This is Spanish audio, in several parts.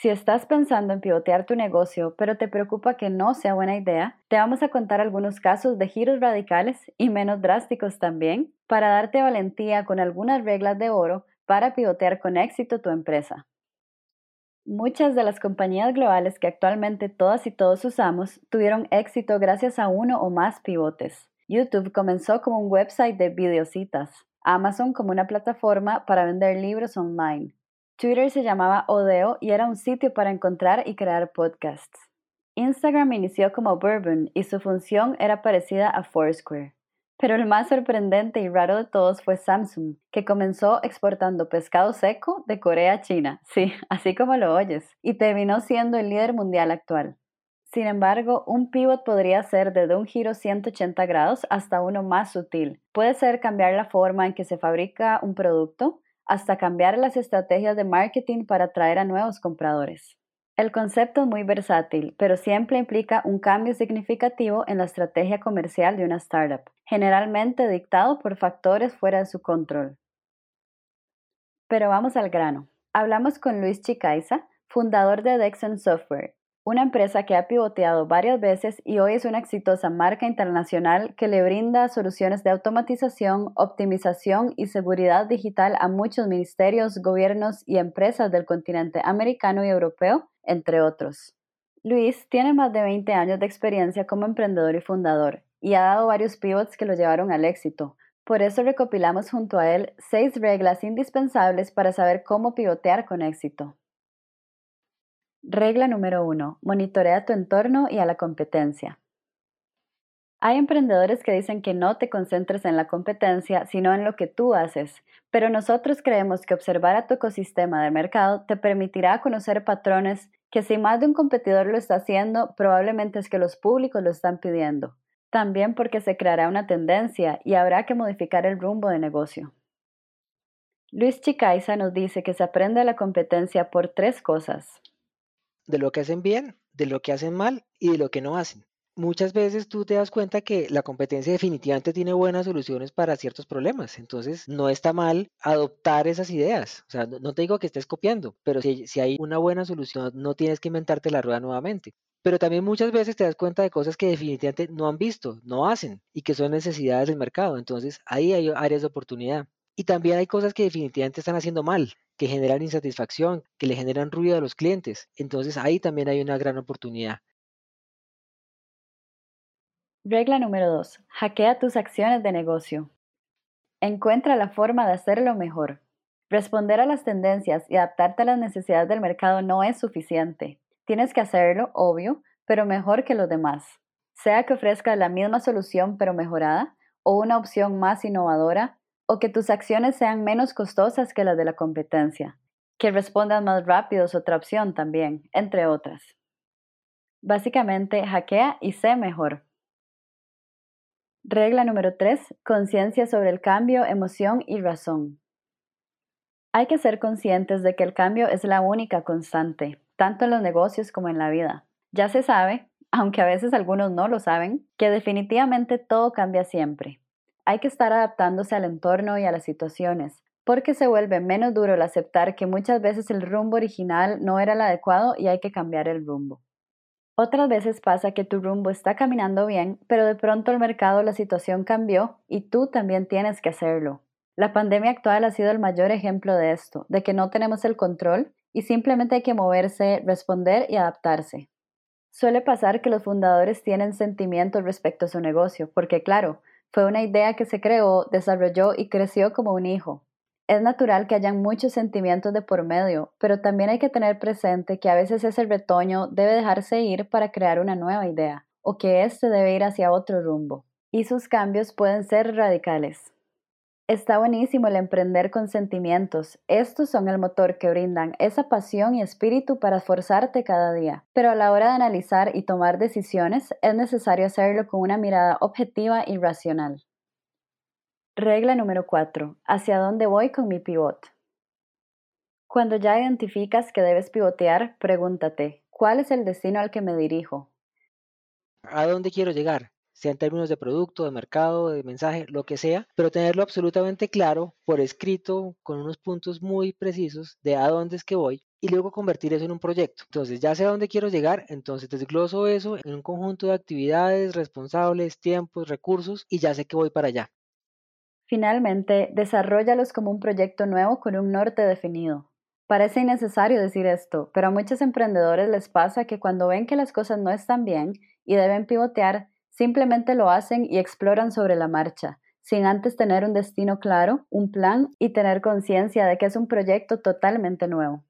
Si estás pensando en pivotear tu negocio, pero te preocupa que no sea buena idea, te vamos a contar algunos casos de giros radicales y menos drásticos también para darte valentía con algunas reglas de oro para pivotear con éxito tu empresa. Muchas de las compañías globales que actualmente todas y todos usamos tuvieron éxito gracias a uno o más pivotes. YouTube comenzó como un website de videocitas, Amazon como una plataforma para vender libros online, Twitter se llamaba Odeo y era un sitio para encontrar y crear podcasts. Instagram inició como Bourbon y su función era parecida a Foursquare. Pero el más sorprendente y raro de todos fue Samsung, que comenzó exportando pescado seco de Corea a China, sí, así como lo oyes, y terminó siendo el líder mundial actual. Sin embargo, un pivot podría ser desde un giro 180 grados hasta uno más sutil. Puede ser cambiar la forma en que se fabrica un producto, hasta cambiar las estrategias de marketing para atraer a nuevos compradores. El concepto es muy versátil, pero siempre implica un cambio significativo en la estrategia comercial de una startup, generalmente dictado por factores fuera de su control. Pero vamos al grano. Hablamos con Luis Chicaiza, fundador de Dexon Software, una empresa que ha pivoteado varias veces y hoy es una exitosa marca internacional que le brinda soluciones de automatización, optimización y seguridad digital a muchos ministerios, gobiernos y empresas del continente americano y europeo, entre otros. Luis tiene más de 20 años de experiencia como emprendedor y fundador y ha dado varios pivots que lo llevaron al éxito. Por eso recopilamos junto a él seis reglas indispensables para saber cómo pivotear con éxito. Regla número 1. Monitorea tu entorno y a la competencia. Hay emprendedores que dicen que no te concentres en la competencia, sino en lo que tú haces, pero nosotros creemos que observar a tu ecosistema de mercado te permitirá conocer patrones que si más de un competidor lo está haciendo, probablemente es que los públicos lo están pidiendo. También porque se creará una tendencia y habrá que modificar el rumbo de negocio. Luis Chicaiza nos dice que se aprende la competencia por tres cosas de lo que hacen bien, de lo que hacen mal y de lo que no hacen. Muchas veces tú te das cuenta que la competencia definitivamente tiene buenas soluciones para ciertos problemas, entonces no está mal adoptar esas ideas. O sea, no te digo que estés copiando, pero si, si hay una buena solución, no tienes que inventarte la rueda nuevamente pero también muchas veces te das cuenta de cosas que definitivamente no han visto, no hacen y que son necesidades del mercado. Entonces ahí hay áreas de oportunidad. Y también hay cosas que definitivamente están haciendo mal que generan insatisfacción, que le generan ruido a los clientes. Entonces ahí también hay una gran oportunidad. Regla número 2. Hackea tus acciones de negocio. Encuentra la forma de hacerlo mejor. Responder a las tendencias y adaptarte a las necesidades del mercado no es suficiente. Tienes que hacerlo, obvio, pero mejor que los demás. Sea que ofrezca la misma solución pero mejorada o una opción más innovadora, o que tus acciones sean menos costosas que las de la competencia, que respondan más rápido es otra opción también, entre otras. Básicamente, hackea y sé mejor. Regla número 3. Conciencia sobre el cambio, emoción y razón. Hay que ser conscientes de que el cambio es la única constante, tanto en los negocios como en la vida. Ya se sabe, aunque a veces algunos no lo saben, que definitivamente todo cambia siempre hay que estar adaptándose al entorno y a las situaciones, porque se vuelve menos duro el aceptar que muchas veces el rumbo original no era el adecuado y hay que cambiar el rumbo. Otras veces pasa que tu rumbo está caminando bien, pero de pronto el mercado la situación cambió y tú también tienes que hacerlo. La pandemia actual ha sido el mayor ejemplo de esto, de que no tenemos el control y simplemente hay que moverse, responder y adaptarse. Suele pasar que los fundadores tienen sentimientos respecto a su negocio, porque claro, fue una idea que se creó, desarrolló y creció como un hijo. Es natural que hayan muchos sentimientos de por medio, pero también hay que tener presente que a veces ese retoño debe dejarse ir para crear una nueva idea, o que éste debe ir hacia otro rumbo, y sus cambios pueden ser radicales. Está buenísimo el emprender con sentimientos. Estos son el motor que brindan esa pasión y espíritu para esforzarte cada día. Pero a la hora de analizar y tomar decisiones es necesario hacerlo con una mirada objetiva y racional. Regla número 4. ¿Hacia dónde voy con mi pivot? Cuando ya identificas que debes pivotear, pregúntate, ¿cuál es el destino al que me dirijo? ¿A dónde quiero llegar? Sea en términos de producto, de mercado, de mensaje, lo que sea, pero tenerlo absolutamente claro por escrito, con unos puntos muy precisos de a dónde es que voy y luego convertir eso en un proyecto. Entonces, ya sé a dónde quiero llegar, entonces desgloso eso en un conjunto de actividades, responsables, tiempos, recursos y ya sé que voy para allá. Finalmente, desarrollalos como un proyecto nuevo con un norte definido. Parece innecesario decir esto, pero a muchos emprendedores les pasa que cuando ven que las cosas no están bien y deben pivotear, Simplemente lo hacen y exploran sobre la marcha, sin antes tener un destino claro, un plan y tener conciencia de que es un proyecto totalmente nuevo.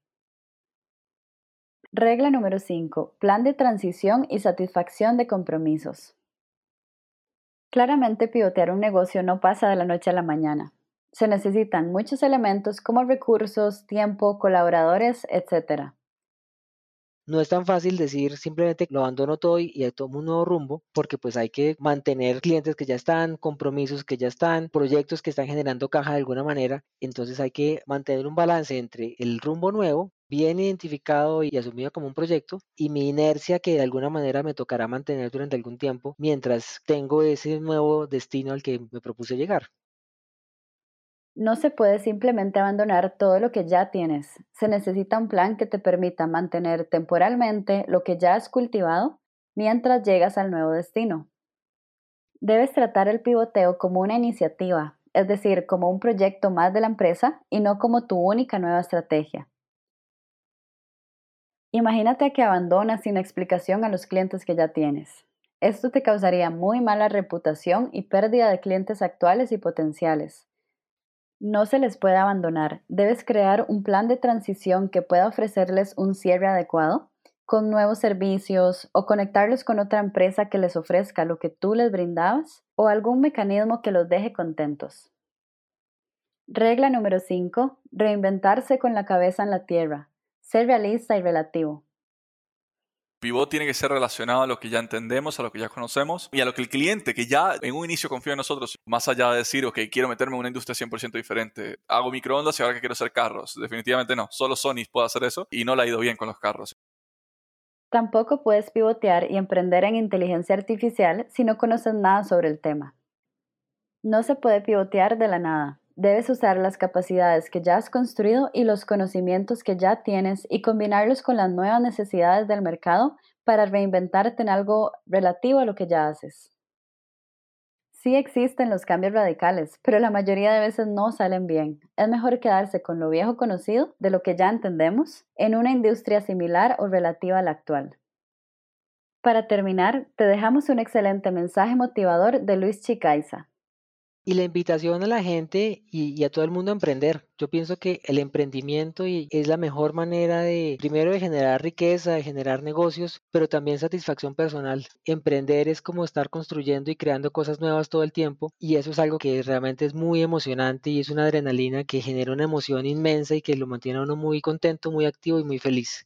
Regla número 5. Plan de transición y satisfacción de compromisos. Claramente pivotear un negocio no pasa de la noche a la mañana. Se necesitan muchos elementos como recursos, tiempo, colaboradores, etc. No es tan fácil decir simplemente lo abandono todo y, tomo un nuevo rumbo, porque pues hay que mantener clientes que ya están, compromisos que ya están, proyectos que están generando caja de alguna manera. Entonces hay que mantener un balance entre el rumbo nuevo, bien identificado y asumido como un proyecto, y mi inercia que de alguna manera me tocará mantener durante algún tiempo mientras tengo ese nuevo destino al que me propuse llegar. No se puede simplemente abandonar todo lo que ya tienes. Se necesita un plan que te permita mantener temporalmente lo que ya has cultivado mientras llegas al nuevo destino. Debes tratar el pivoteo como una iniciativa, es decir, como un proyecto más de la empresa y no como tu única nueva estrategia. Imagínate que abandonas sin explicación a los clientes que ya tienes. Esto te causaría muy mala reputación y pérdida de clientes actuales y potenciales. No se les puede abandonar. Debes crear un plan de transición que pueda ofrecerles un cierre adecuado con nuevos servicios o conectarlos con otra empresa que les ofrezca lo que tú les brindabas o algún mecanismo que los deje contentos. Regla número 5. Reinventarse con la cabeza en la tierra. Ser realista y relativo pivot tiene que ser relacionado a lo que ya entendemos, a lo que ya conocemos y a lo que el cliente, que ya en un inicio confía en nosotros, más allá de decir, ok, quiero meterme en una industria 100% diferente, hago microondas y ahora que quiero hacer carros. Definitivamente no, solo Sony puede hacer eso y no le ha ido bien con los carros. Tampoco puedes pivotear y emprender en inteligencia artificial si no conoces nada sobre el tema. No se puede pivotear de la nada. Debes usar las capacidades que ya has construido y los conocimientos que ya tienes y combinarlos con las nuevas necesidades del mercado para reinventarte en algo relativo a lo que ya haces. Sí existen los cambios radicales, pero la mayoría de veces no salen bien. Es mejor quedarse con lo viejo conocido, de lo que ya entendemos, en una industria similar o relativa a la actual. Para terminar, te dejamos un excelente mensaje motivador de Luis Chicaiza, y la invitación a la gente y, a todo el mundo a emprender. Yo pienso que el emprendimiento es la mejor manera de, primero, de generar riqueza, de generar negocios, pero también satisfacción personal. Emprender es como estar construyendo y creando cosas nuevas todo el tiempo y eso es algo que realmente es muy emocionante y es una adrenalina que genera una emoción inmensa y que lo mantiene a uno muy contento, muy activo y muy feliz.